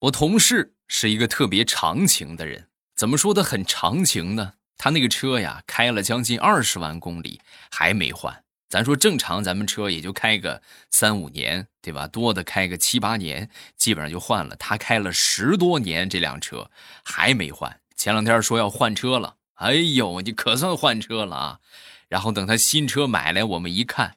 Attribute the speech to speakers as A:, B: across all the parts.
A: 我同事是一个特别长情的人，怎么说他很长情呢？他那个车呀，开了将近二十万公里还没换。咱说正常，咱们车也就开个三五年，对吧？多的开个七八年，基本上就换了。他开了十多年这辆车还没换。前两天说要换车了，哎呦，你可算换车了啊！然后等他新车买来，我们一看，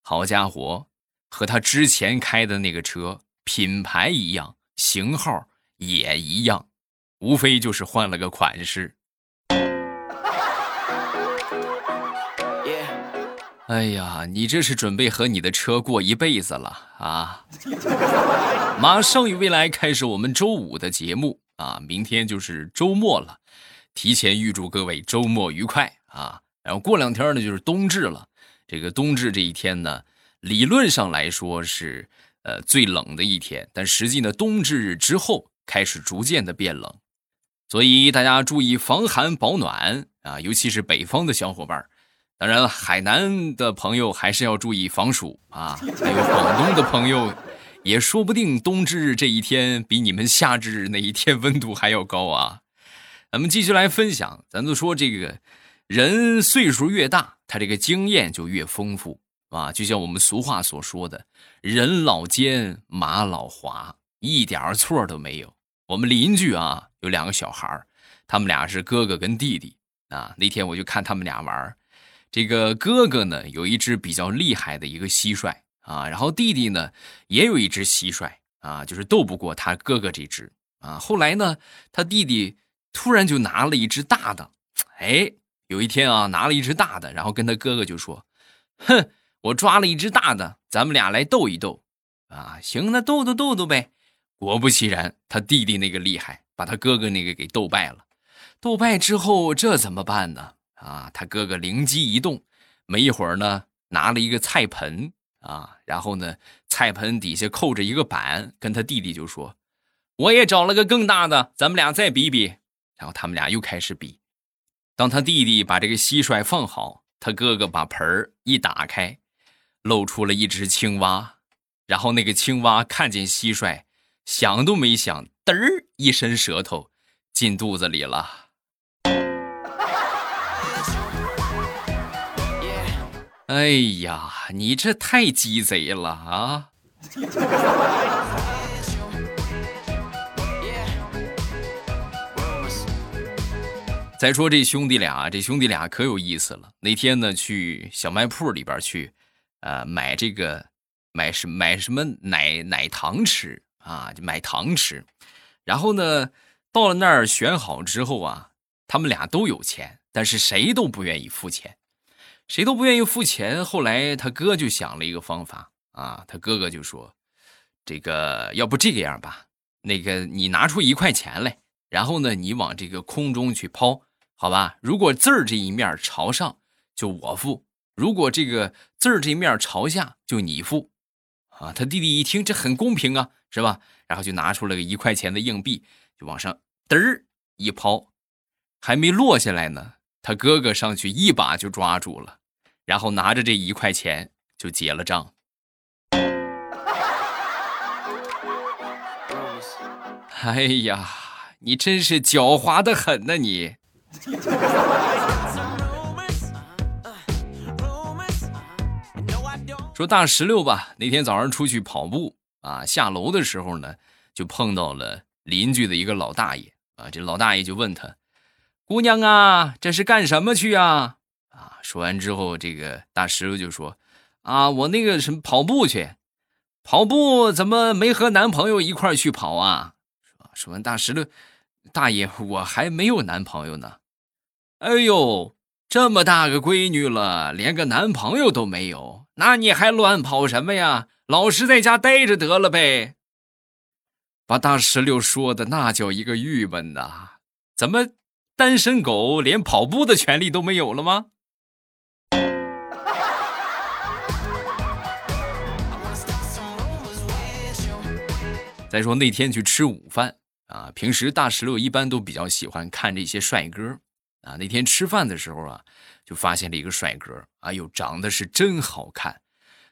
A: 好家伙，和他之前开的那个车品牌一样。型号也一样，无非就是换了个款式。哎呀，你这是准备和你的车过一辈子了啊！马上与未来开始我们周五的节目啊，明天就是周末了，提前预祝各位周末愉快啊！然后过两天呢就是冬至了，这个冬至这一天呢，理论上来说是。呃，最冷的一天，但实际呢，冬至日之后开始逐渐的变冷，所以大家注意防寒保暖啊，尤其是北方的小伙伴当然了，海南的朋友还是要注意防暑啊。还有广东的朋友，也说不定冬至日这一天比你们夏至那一天温度还要高啊。咱们继续来分享，咱就说这个人岁数越大，他这个经验就越丰富。啊，就像我们俗话所说的“人老奸，马老滑”，一点错都没有。我们邻居啊，有两个小孩他们俩是哥哥跟弟弟啊。那天我就看他们俩玩这个哥哥呢有一只比较厉害的一个蟋蟀啊，然后弟弟呢也有一只蟋蟀啊，就是斗不过他哥哥这只啊。后来呢，他弟弟突然就拿了一只大的，哎，有一天啊，拿了一只大的，然后跟他哥哥就说：“哼。”我抓了一只大的，咱们俩来斗一斗，啊，行，那斗斗斗斗呗。果不其然，他弟弟那个厉害，把他哥哥那个给斗败了。斗败之后，这怎么办呢？啊，他哥哥灵机一动，没一会儿呢，拿了一个菜盆啊，然后呢，菜盆底下扣着一个板，跟他弟弟就说：“我也找了个更大的，咱们俩再比比。”然后他们俩又开始比。当他弟弟把这个蟋蟀放好，他哥哥把盆儿一打开。露出了一只青蛙，然后那个青蛙看见蟋蟀，想都没想，嘚儿一伸舌头进肚子里了。哎呀，你这太鸡贼了啊！再说这兄弟俩，这兄弟俩可有意思了。那天呢，去小卖铺里边去。呃，买这个，买什买什么奶奶糖吃啊？就买糖吃，然后呢，到了那儿选好之后啊，他们俩都有钱，但是谁都不愿意付钱，谁都不愿意付钱。后来他哥就想了一个方法啊，他哥哥就说：“这个要不这个样吧，那个你拿出一块钱来，然后呢，你往这个空中去抛，好吧？如果字儿这一面朝上，就我付。”如果这个字儿这面朝下，就你付，啊！他弟弟一听，这很公平啊，是吧？然后就拿出了个一块钱的硬币，就往上嘚儿一抛，还没落下来呢，他哥哥上去一把就抓住了，然后拿着这一块钱就结了账。哎呀，你真是狡猾的很呐，你！说大石榴吧，那天早上出去跑步啊，下楼的时候呢，就碰到了邻居的一个老大爷啊。这老大爷就问他：“姑娘啊，这是干什么去啊？”啊，说完之后，这个大石榴就说：“啊，我那个什么跑步去，跑步怎么没和男朋友一块去跑啊？”说说完，大石榴大爷，我还没有男朋友呢。哎呦！这么大个闺女了，连个男朋友都没有，那你还乱跑什么呀？老实在家待着得了呗。把大石榴说的那叫一个郁闷呐！怎么单身狗连跑步的权利都没有了吗？再说那天去吃午饭啊，平时大石榴一般都比较喜欢看这些帅哥。啊，那天吃饭的时候啊，就发现了一个帅哥，哎呦，长得是真好看。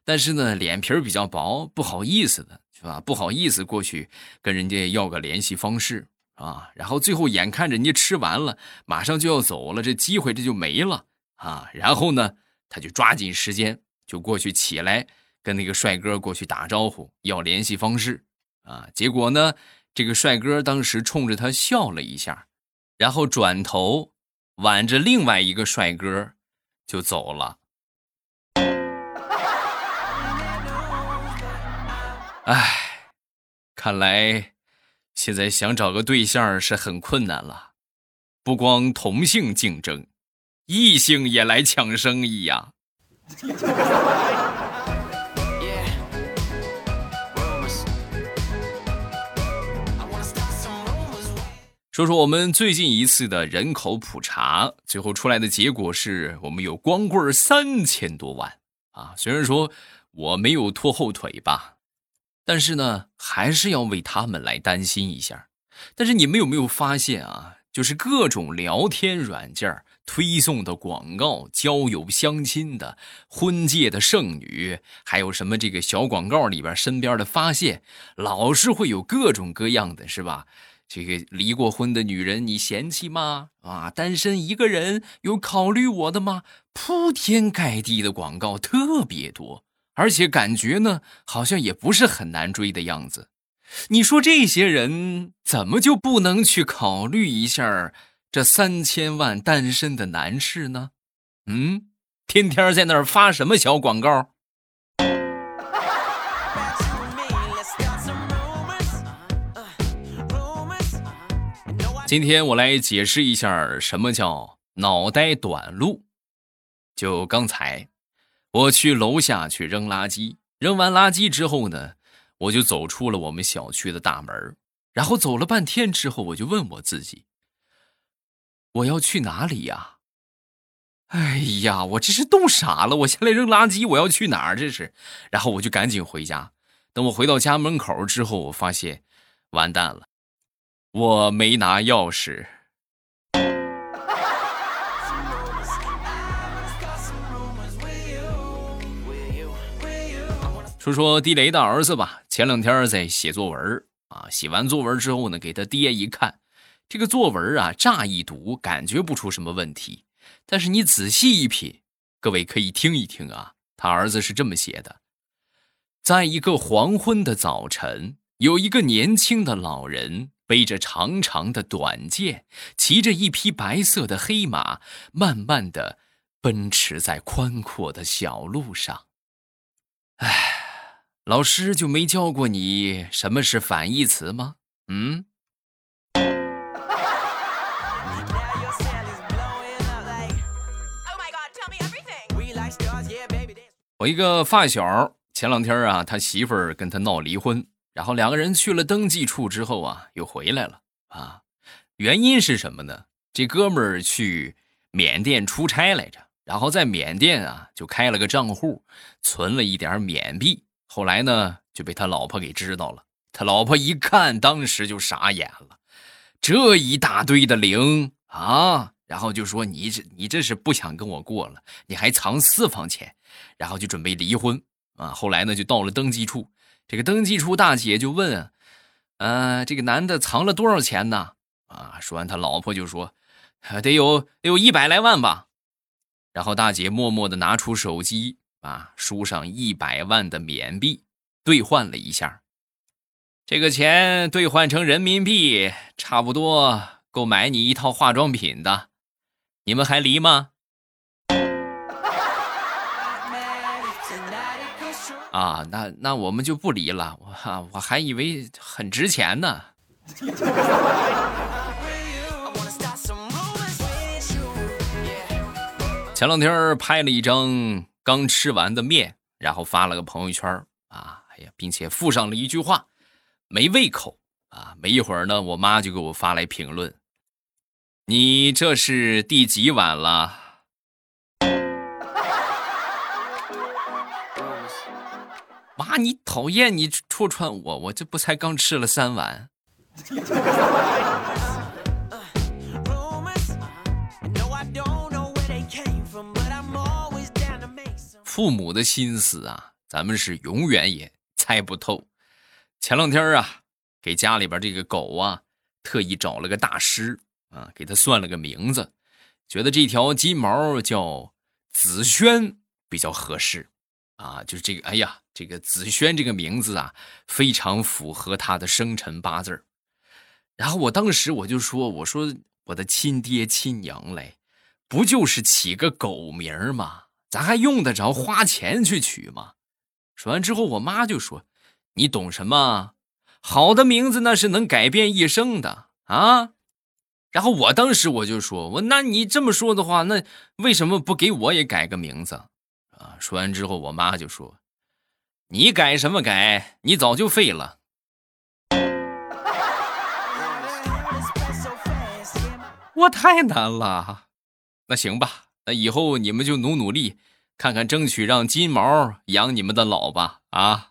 A: 但是呢，脸皮比较薄，不好意思的是吧？不好意思过去跟人家要个联系方式啊。然后最后眼看着人家吃完了，马上就要走了，这机会这就没了啊。然后呢，他就抓紧时间就过去起来跟那个帅哥过去打招呼，要联系方式啊。结果呢，这个帅哥当时冲着他笑了一下，然后转头挽着另外一个帅哥就走了。哎，看来现在想找个对象是很困难了。不光同性竞争，异性也来抢生意呀。说说我们最近一次的人口普查，最后出来的结果是我们有光棍三千多万啊。虽然说我没有拖后腿吧。但是呢，还是要为他们来担心一下。但是你们有没有发现啊？就是各种聊天软件推送的广告、交友相亲的、婚介的剩女，还有什么这个小广告里边身边的发现，老是会有各种各样的，是吧？这个离过婚的女人你嫌弃吗？啊，单身一个人有考虑我的吗？铺天盖地的广告特别多。而且感觉呢，好像也不是很难追的样子。你说这些人怎么就不能去考虑一下这三千万单身的男士呢？嗯，天天在那儿发什么小广告？今天我来解释一下什么叫脑袋短路。就刚才。我去楼下去扔垃圾，扔完垃圾之后呢，我就走出了我们小区的大门，然后走了半天之后，我就问我自己：我要去哪里呀？哎呀，我这是冻傻了！我下来扔垃圾，我要去哪儿？这是，然后我就赶紧回家。等我回到家门口之后，我发现完蛋了，我没拿钥匙。说说地雷的儿子吧。前两天在写作文啊，写完作文之后呢，给他爹一看，这个作文啊，乍一读感觉不出什么问题，但是你仔细一品，各位可以听一听啊，他儿子是这么写的：在一个黄昏的早晨，有一个年轻的老人背着长长的短剑，骑着一匹白色的黑马，慢慢的奔驰在宽阔的小路上。唉。老师就没教过你什么是反义词吗？嗯。我一个发小前两天啊，他媳妇儿跟他闹离婚，然后两个人去了登记处之后啊，又回来了啊。原因是什么呢？这哥们儿去缅甸出差来着，然后在缅甸啊就开了个账户，存了一点缅币。后来呢，就被他老婆给知道了。他老婆一看，当时就傻眼了，这一大堆的零啊，然后就说：“你这你这是不想跟我过了？你还藏私房钱？”然后就准备离婚啊。后来呢，就到了登记处，这个登记处大姐就问：“呃，这个男的藏了多少钱呢？”啊，说完他老婆就说：“得有得有一百来万吧。”然后大姐默默的拿出手机。啊，输上一百万的缅币，兑换了一下，这个钱兑换成人民币，差不多够买你一套化妆品的。你们还离吗？啊，那那我们就不离了。我我还以为很值钱呢。前两天拍了一张。刚吃完的面，然后发了个朋友圈啊，哎呀，并且附上了一句话：“没胃口啊！”没一会儿呢，我妈就给我发来评论：“你这是第几碗了？”妈，你讨厌你戳穿我，我这不才刚吃了三碗。父母的心思啊，咱们是永远也猜不透。前两天啊，给家里边这个狗啊，特意找了个大师啊，给他算了个名字，觉得这条金毛叫紫萱比较合适啊。就是这个，哎呀，这个紫萱这个名字啊，非常符合他的生辰八字然后我当时我就说：“我说我的亲爹亲娘嘞，不就是起个狗名吗？咱还用得着花钱去取吗？”说完之后，我妈就说：“你懂什么？好的名字那是能改变一生的啊！”然后我当时我就说：“我那你这么说的话，那为什么不给我也改个名字啊？”说完之后，我妈就说：“你改什么改？你早就废了。”我太难了，那行吧，那以后你们就努努力，看看争取让金毛养你们的老吧。啊！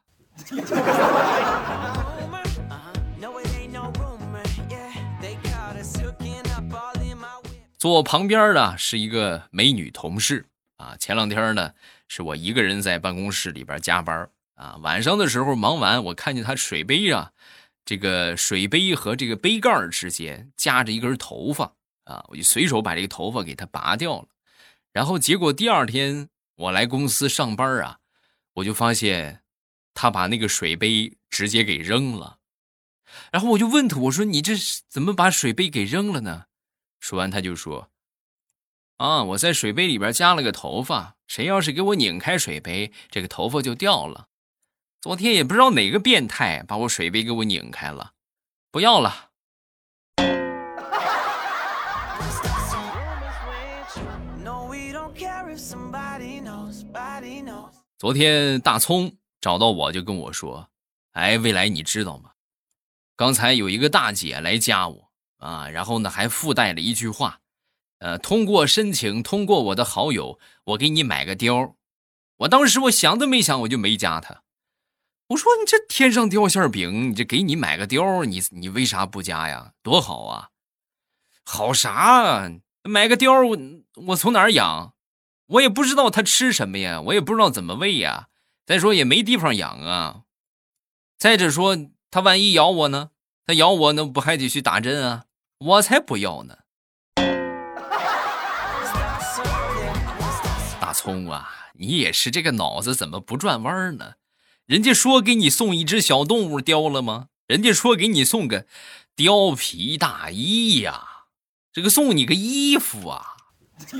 A: 坐旁边的是一个美女同事啊。前两天呢，是我一个人在办公室里边加班啊。晚上的时候忙完，我看见他水杯啊，这个水杯和这个杯盖之间夹着一根头发。啊！我就随手把这个头发给他拔掉了，然后结果第二天我来公司上班啊，我就发现他把那个水杯直接给扔了，然后我就问他，我说你这怎么把水杯给扔了呢？说完他就说：“啊，我在水杯里边加了个头发，谁要是给我拧开水杯，这个头发就掉了。昨天也不知道哪个变态把我水杯给我拧开了，不要了。”昨天大葱找到我就跟我说：“哎，未来你知道吗？刚才有一个大姐来加我啊，然后呢还附带了一句话，呃，通过申请通过我的好友，我给你买个貂。我当时我想都没想，我就没加他。我说你这天上掉馅饼，你这给你买个貂，你你为啥不加呀？多好啊！好啥？买个貂，我我从哪儿养？”我也不知道它吃什么呀，我也不知道怎么喂呀。再说也没地方养啊。再者说，它万一咬我呢？它咬我，那不还得去打针啊？我才不要呢！大葱啊，你也是这个脑子怎么不转弯呢？人家说给你送一只小动物貂了吗？人家说给你送个貂皮大衣呀，这个送你个衣服啊。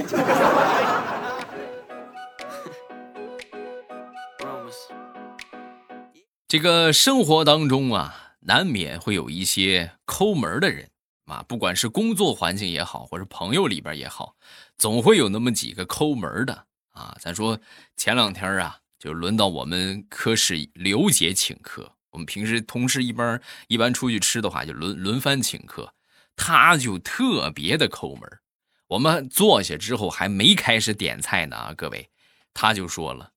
A: 这个生活当中啊，难免会有一些抠门的人啊，不管是工作环境也好，或者朋友里边也好，总会有那么几个抠门的啊。咱说前两天啊，就轮到我们科室刘姐请客。我们平时同事一般一般出去吃的话，就轮轮番请客，她就特别的抠门。我们坐下之后还没开始点菜呢啊，各位，他就说了：“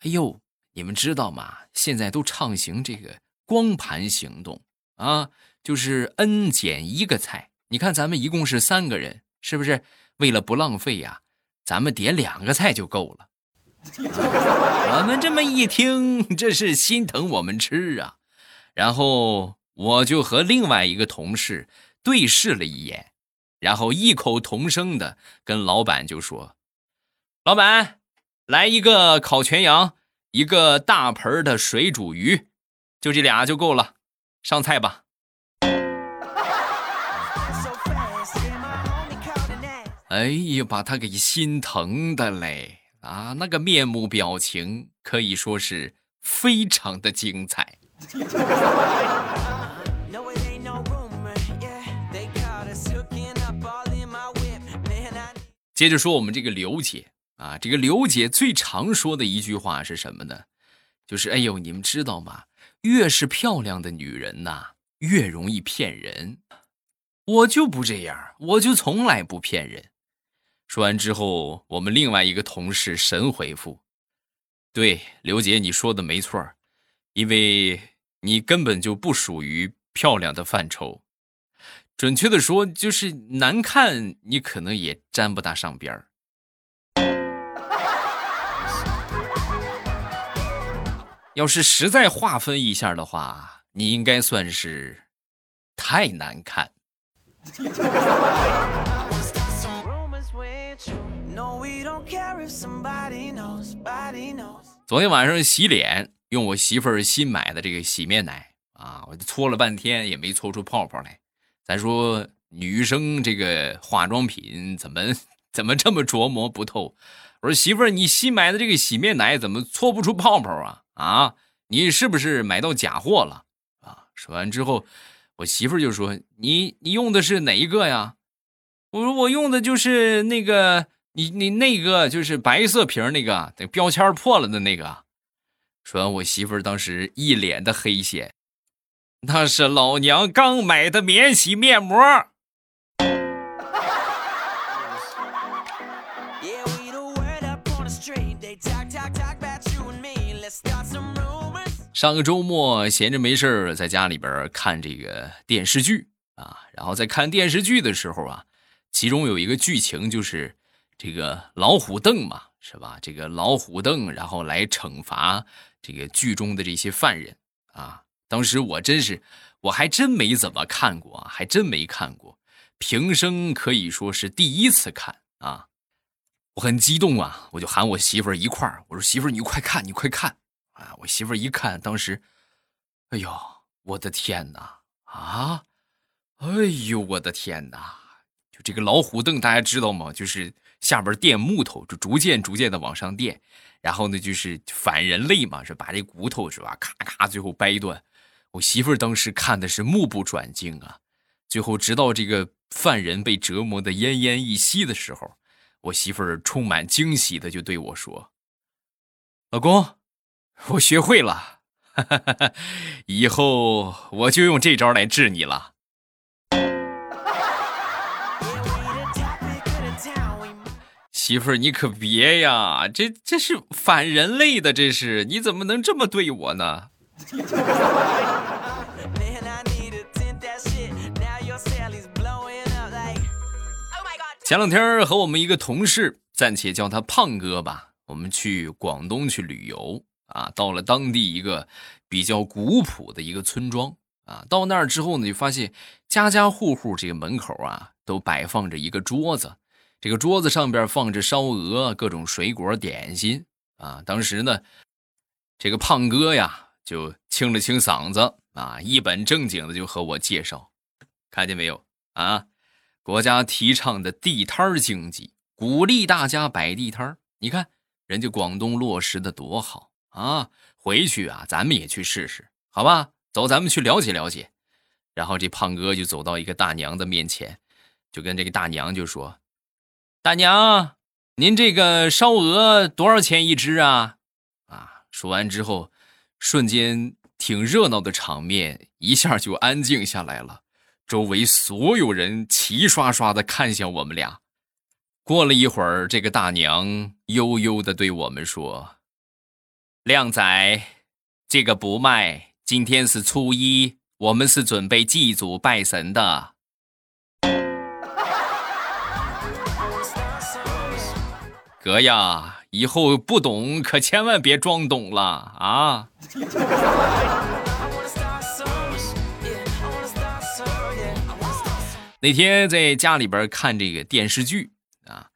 A: 哎呦。”你们知道吗？现在都畅行这个光盘行动啊，就是 n 减一个菜。你看咱们一共是三个人，是不是？为了不浪费呀，咱们点两个菜就够了。我们这么一听，这是心疼我们吃啊。然后我就和另外一个同事对视了一眼，然后异口同声的跟老板就说：“老板，来一个烤全羊。”一个大盆的水煮鱼，就这俩就够了，上菜吧。哎呀，把他给心疼的嘞啊！那个面目表情可以说是非常的精彩。接着说我们这个刘姐。啊，这个刘姐最常说的一句话是什么呢？就是哎呦，你们知道吗？越是漂亮的女人呐，越容易骗人。我就不这样，我就从来不骗人。说完之后，我们另外一个同事神回复：“对，刘姐你说的没错，因为你根本就不属于漂亮的范畴。准确的说，就是难看，你可能也沾不大上边儿。”要是实在划分一下的话，你应该算是太难看。昨天晚上洗脸用我媳妇儿新买的这个洗面奶啊，我就搓了半天也没搓出泡泡来。咱说女生这个化妆品怎么 怎么这么琢磨不透？我说媳妇儿，你新买的这个洗面奶怎么搓不出泡泡啊？啊，你是不是买到假货了？啊！说完之后，我媳妇儿就说：“你你用的是哪一个呀？”我说：“我用的就是那个。”你你那个就是白色瓶那个，那标签破了的那个。说完，我媳妇儿当时一脸的黑线，那是老娘刚买的免洗面膜。上个周末闲着没事儿，在家里边看这个电视剧啊，然后在看电视剧的时候啊，其中有一个剧情就是。这个老虎凳嘛，是吧？这个老虎凳，然后来惩罚这个剧中的这些犯人啊。当时我真是，我还真没怎么看过啊，还真没看过。平生可以说是第一次看啊，我很激动啊，我就喊我媳妇一块儿，我说媳妇你快看，你快看啊！我媳妇一看，当时，哎呦，我的天哪啊！哎呦，我的天哪！就这个老虎凳，大家知道吗？就是。下边垫木头，就逐渐逐渐的往上垫，然后呢，就是反人类嘛，是把这骨头是吧，咔咔，最后掰断。我媳妇儿当时看的是目不转睛啊，最后直到这个犯人被折磨的奄奄一息的时候，我媳妇儿充满惊喜的就对我说：“老公，我学会了，以后我就用这招来治你了。”媳妇儿，你可别呀！这这是反人类的，这是你怎么能这么对我呢？前两天和我们一个同事，暂且叫他胖哥吧，我们去广东去旅游啊，到了当地一个比较古朴的一个村庄啊，到那儿之后呢，就发现家家户户这个门口啊，都摆放着一个桌子。这个桌子上边放着烧鹅、各种水果点心啊。当时呢，这个胖哥呀就清了清嗓子啊，一本正经的就和我介绍，看见没有啊？国家提倡的地摊经济，鼓励大家摆地摊你看人家广东落实的多好啊！回去啊，咱们也去试试，好吧？走，咱们去了解了解。然后这胖哥就走到一个大娘的面前，就跟这个大娘就说。大娘，您这个烧鹅多少钱一只啊？啊！说完之后，瞬间挺热闹的场面一下就安静下来了。周围所有人齐刷刷的看向我们俩。过了一会儿，这个大娘悠悠的对我们说：“靓仔，这个不卖。今天是初一，我们是准备祭祖拜神的。”哥呀，以后不懂可千万别装懂了啊！那天在家里边看这个电视剧啊，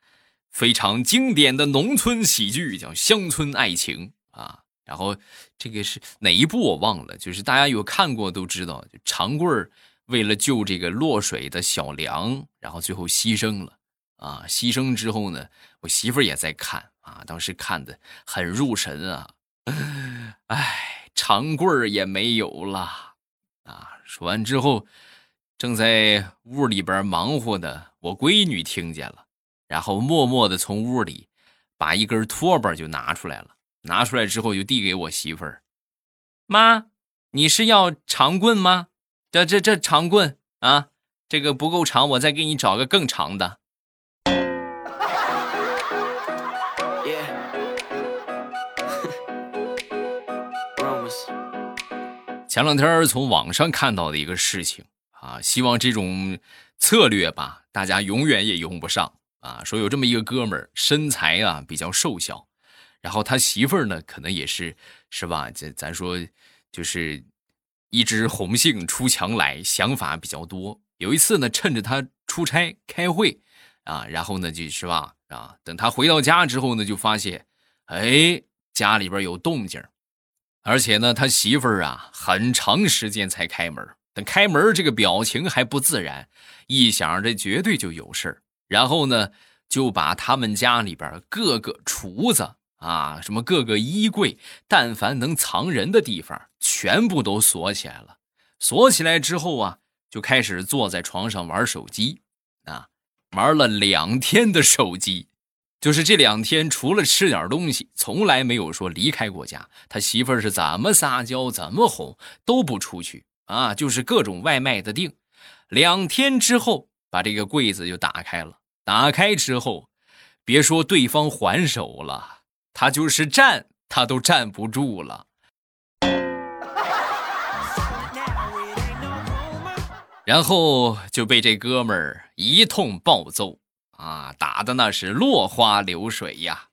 A: 非常经典的农村喜剧，叫《乡村爱情》啊。然后这个是哪一部我忘了，就是大家有看过都知道，就长贵儿为了救这个落水的小梁，然后最后牺牲了。啊！牺牲之后呢，我媳妇儿也在看啊，当时看的很入神啊。哎，长棍儿也没有了啊！说完之后，正在屋里边忙活的我闺女听见了，然后默默的从屋里把一根拖把就拿出来了，拿出来之后就递给我媳妇儿：“妈，你是要长棍吗？这这这长棍啊，这个不够长，我再给你找个更长的。”前两天从网上看到的一个事情啊，希望这种策略吧，大家永远也用不上啊。说有这么一个哥们儿，身材啊比较瘦小，然后他媳妇儿呢，可能也是是吧？这咱说就是一枝红杏出墙来，想法比较多。有一次呢，趁着他出差开会啊，然后呢就是吧啊，等他回到家之后呢，就发现哎家里边有动静，而且呢他媳妇儿啊很长时间才开门，等开门这个表情还不自然，一想这绝对就有事儿，然后呢就把他们家里边各个厨子啊什么各个衣柜，但凡能藏人的地方，全部都锁起来了。锁起来之后啊。就开始坐在床上玩手机，啊，玩了两天的手机，就是这两天除了吃点东西，从来没有说离开过家。他媳妇儿是怎么撒娇，怎么哄都不出去啊，就是各种外卖的订。两天之后，把这个柜子就打开了。打开之后，别说对方还手了，他就是站，他都站不住了。然后就被这哥们儿一通暴揍啊，打的那是落花流水呀！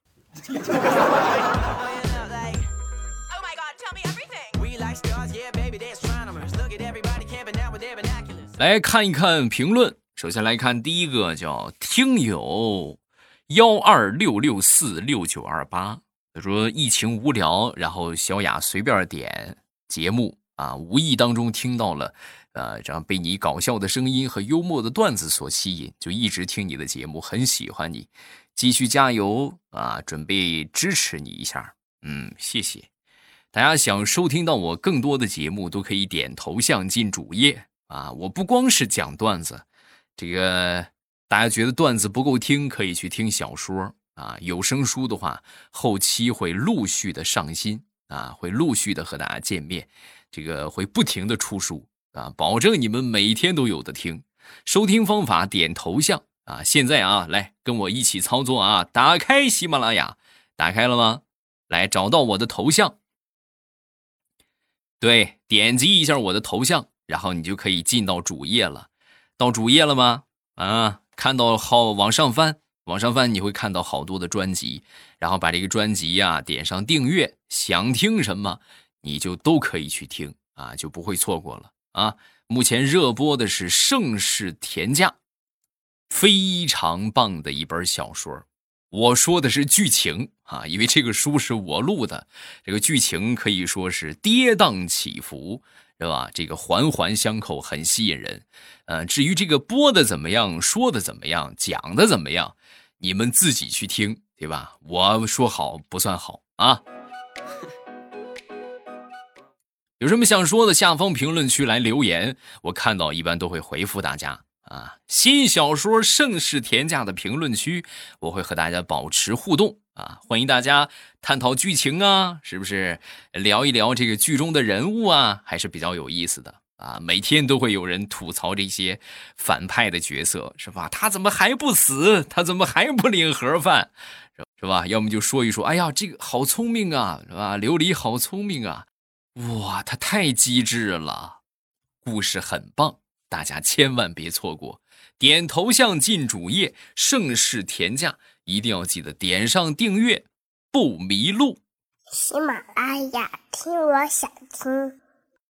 A: 来看一看评论，首先来看第一个叫听友幺二六六四六九二八，他说疫情无聊，然后小雅随便点节目啊，无意当中听到了。呃，这样被你搞笑的声音和幽默的段子所吸引，就一直听你的节目，很喜欢你，继续加油啊！准备支持你一下，嗯，谢谢。大家想收听到我更多的节目，都可以点头像进主页啊！我不光是讲段子，这个大家觉得段子不够听，可以去听小说啊。有声书的话，后期会陆续的上新啊，会陆续的和大家见面，这个会不停的出书。啊，保证你们每天都有的听。收听方法点头像啊！现在啊，来跟我一起操作啊！打开喜马拉雅，打开了吗？来找到我的头像，对，点击一下我的头像，然后你就可以进到主页了。到主页了吗？啊，看到好往上翻，往上翻你会看到好多的专辑，然后把这个专辑呀点上订阅，想听什么你就都可以去听啊，就不会错过了。啊，目前热播的是《盛世田价》，非常棒的一本小说。我说的是剧情啊，因为这个书是我录的，这个剧情可以说是跌宕起伏，是吧？这个环环相扣，很吸引人。呃，至于这个播的怎么样，说的怎么样，讲的怎么样，你们自己去听，对吧？我说好不算好啊。有什么想说的，下方评论区来留言，我看到一般都会回复大家啊。新小说《盛世田价》的评论区，我会和大家保持互动啊，欢迎大家探讨剧情啊，是不是聊一聊这个剧中的人物啊，还是比较有意思的啊。每天都会有人吐槽这些反派的角色，是吧？他怎么还不死？他怎么还不领盒饭？是吧？要么就说一说，哎呀，这个好聪明啊，是吧？琉璃好聪明啊。哇，他太机智了，故事很棒，大家千万别错过。点头像进主页，盛世田价一定要记得点上订阅，不迷路。
B: 喜马拉雅听，我想听。